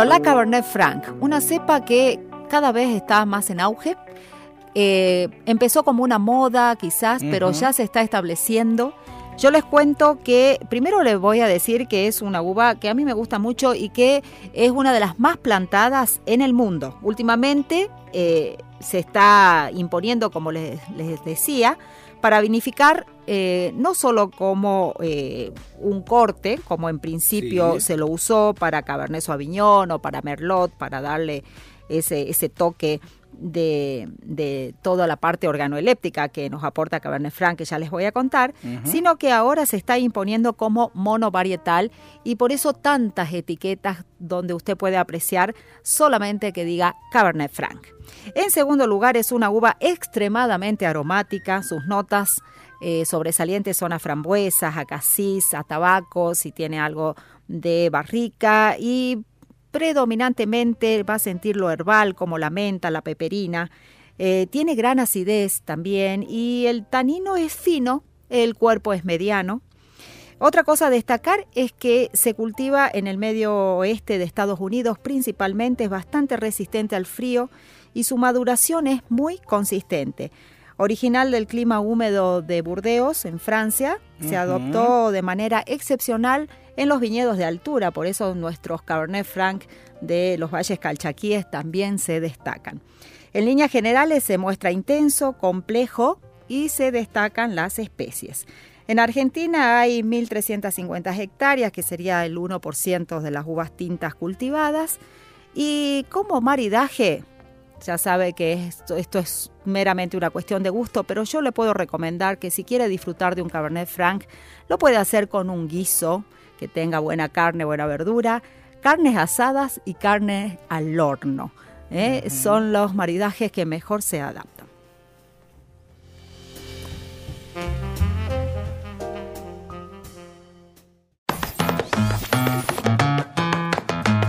Bueno, la Cabernet Franc, una cepa que cada vez está más en auge. Eh, empezó como una moda quizás, pero ya se está estableciendo. Yo les cuento que primero les voy a decir que es una uva que a mí me gusta mucho y que es una de las más plantadas en el mundo. Últimamente eh, se está imponiendo, como les, les decía, para vinificar eh, no solo como eh, un corte, como en principio Sí. se lo usó para Cabernet Sauvignon o para Merlot, para darle ese, ese toque de, de toda la parte organoeléptica que nos aporta Cabernet Franc, que ya les voy a contar, sino que ahora se está imponiendo como monovarietal y por eso tantas etiquetas donde usted puede apreciar solamente que diga Cabernet Franc. En segundo lugar, es una uva extremadamente aromática, sus notas eh, sobresalientes son a frambuesas, a casis, a tabaco, si tiene algo de barrica y predominantemente va a sentir lo herbal como la menta, la peperina. Eh, tiene gran acidez también y el tanino es fino, el cuerpo es mediano. Otra cosa a destacar es que se cultiva en el medio oeste de Estados Unidos principalmente, es bastante resistente al frío y su maduración es muy consistente. Original del clima húmedo de Burdeos, en Francia, se adoptó de manera excepcional en los viñedos de altura, por eso nuestros Cabernet Franc de los valles calchaquíes también se destacan. En líneas generales se muestra intenso, complejo y se destacan las especies. En Argentina hay 1.350 hectáreas, que sería el 1% de las uvas tintas cultivadas. Y como maridaje, ya sabe que esto, esto es meramente una cuestión de gusto, pero yo le puedo recomendar que si quiere disfrutar de un Cabernet Franc, lo puede hacer con un guiso que tenga buena carne, buena verdura, carnes asadas y carne al horno. ¿eh? Son los maridajes que mejor se adaptan.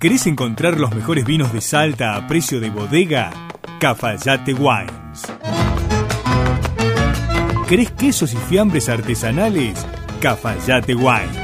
¿Querés encontrar los mejores vinos de Salta a precio de bodega? Cafayate Wines. ¿Querés quesos y fiambres artesanales? Cafayate Wines.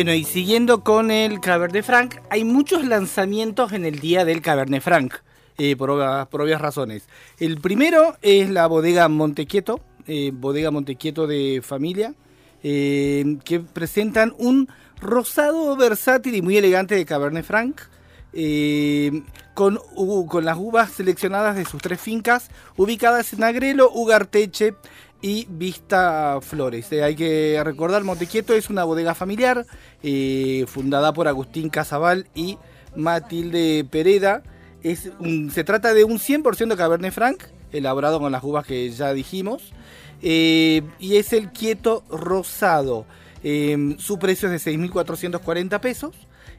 Bueno, y siguiendo con el Cabernet Franc, hay muchos lanzamientos en el día del Cabernet Franc, eh, por, por obvias razones. El primero es la bodega Montequieto, eh, bodega Montequieto de familia, eh, que presentan un rosado versátil y muy elegante de Cabernet Franc. con, con las uvas seleccionadas de sus tres fincas, ubicadas en Agrelo, Ugarteche y Vista Flores. Eh, hay que recordar, Montequieto es una bodega familiar eh, fundada por Agustín Casabal y Matilde Pereda. Es se trata de un 100% Cabernet Franc, elaborado con las uvas que ya dijimos. Eh, y es el Quieto Rosado. Su precio es de 6.440 pesos.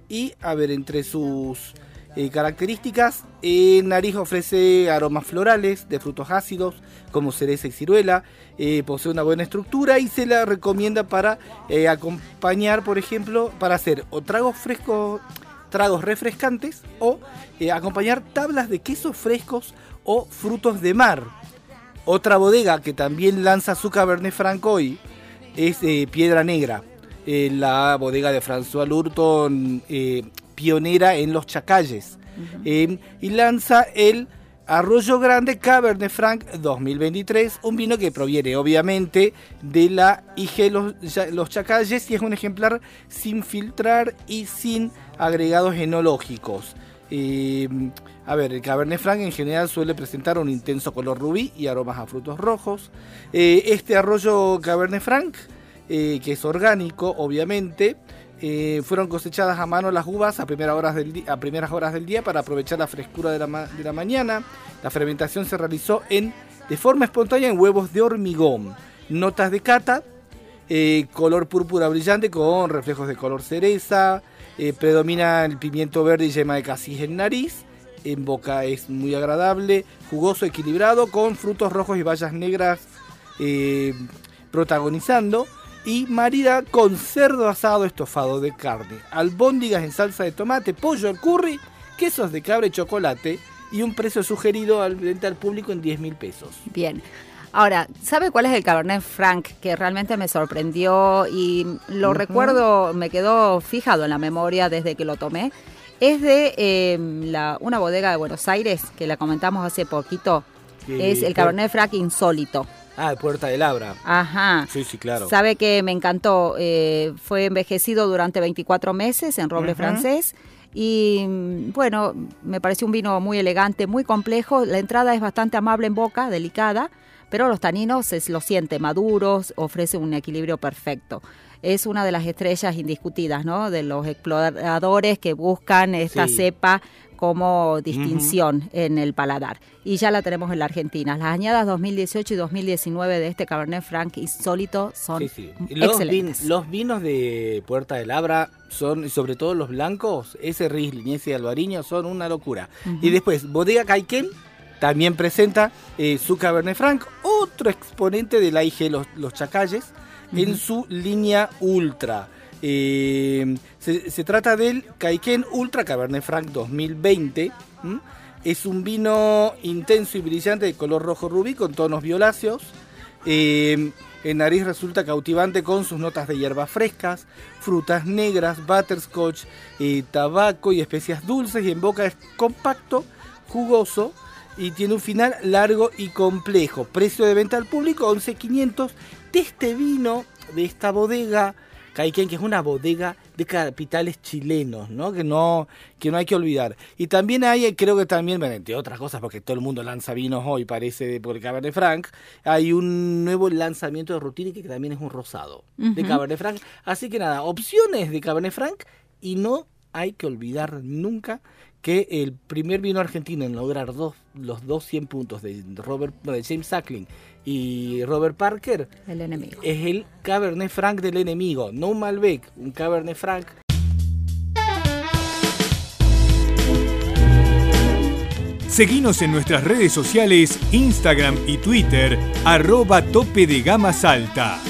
Y, a ver, entre sus eh, características, eh, Nariz ofrece aromas florales de frutos ácidos como cereza y ciruela. eh, posee una buena estructura y se la recomienda para eh, acompañar, por ejemplo, para hacer o tragos frescos, tragos refrescantes o acompañar tablas de quesos frescos o frutos de mar. Otra bodega que también lanza su Cabernet Franc hoy es Piedra Negra, la bodega de François Lurton, pionera en los chacalles. Eh, y lanza el Arroyo Grande Cabernet Franc 2023, un vino que proviene obviamente de la IG Los, los Chacalles y es un ejemplar sin filtrar y sin agregados enológicos. Eh, a ver, el Cabernet Franc en general suele presentar un intenso color rubí y aromas a frutos rojos. Eh, este arroyo Cabernet Franc, eh, que es orgánico, obviamente, eh, fueron cosechadas a mano las uvas a, primeras horas del día para aprovechar la frescura de la, mañana. La fermentación se realizó en, de forma espontánea en huevos de hormigón. Notas de cata, eh, color púrpura brillante con reflejos de color cereza. eh, predomina el pimiento verde y yema de casis en nariz. En boca es muy agradable, jugoso, equilibrado, con frutos rojos y bayas negras protagonizando. Y marida con cerdo asado estofado de carne, albóndigas en salsa de tomate, pollo al curry, quesos de cabra y chocolate. Y un precio sugerido al al público en 10 mil pesos. Bien. Ahora, ¿sabe cuál es el Cabernet Franc que realmente me sorprendió y lo recuerdo, me quedó fijado en la memoria desde que lo tomé? Es de eh, la- una bodega de Buenos Aires que la comentamos hace poquito. Es el Cabernet Franc insólito. Ah, Puerta de Labra. Ajá. Sí, sí, claro. Sabe que me encantó. eh, fue envejecido durante 24 meses en roble francés. Y bueno, me pareció un vino muy elegante, muy complejo. La entrada es bastante amable en boca, delicada, pero los taninos se lo siente maduros, ofrece un equilibrio perfecto. Es una de las estrellas indiscutidas, ¿no? De los exploradores que buscan esta Sí. cepa como distinción en el paladar. Y ya la tenemos en la Argentina. Las añadas 2018 y 2019 de este Cabernet Franc insólito son Sí, sí. Los, vin- excelentes. los vinos de Puerta de Labra son, y sobre todo los blancos, ese Riesling y ese Albariño son una locura. Y después, Bodega Caiquén también presenta eh, su Cabernet Franc, otro exponente de la IG Los, Los Chacalles, en su línea Ultra. Eh, se, se trata del Caiquén Ultra Cabernet Franc 2020. ¿m? Es un vino intenso y brillante de color rojo rubí con tonos violáceos. Eh, en nariz resulta cautivante con sus notas de hierbas frescas, frutas negras, butterscotch, eh, tabaco y especias dulces. Y en boca es compacto, jugoso y tiene un final largo y complejo. Precio de venta al público 11.500 de este vino, de esta bodega. Caiquén, que es una bodega de capitales chilenos, ¿no? Que no, que no hay que olvidar. Y también hay, creo que también, bueno, entre otras cosas, porque todo el mundo lanza vinos hoy, parece, por el Cabernet Franc, hay un nuevo lanzamiento de Rutini que también es un rosado de Cabernet Franc. Así que nada, opciones de Cabernet Franc y no hay que olvidar nunca que el primer vino argentino en lograr dos, los dos 100 puntos de, Robert, no, de James Suckling y Robert Parker El enemigo. es el Cabernet Franc del enemigo, no un Malbec, un Cabernet Franc. Seguinos en nuestras redes sociales, Instagram y Twitter, arroba tope de gama salta.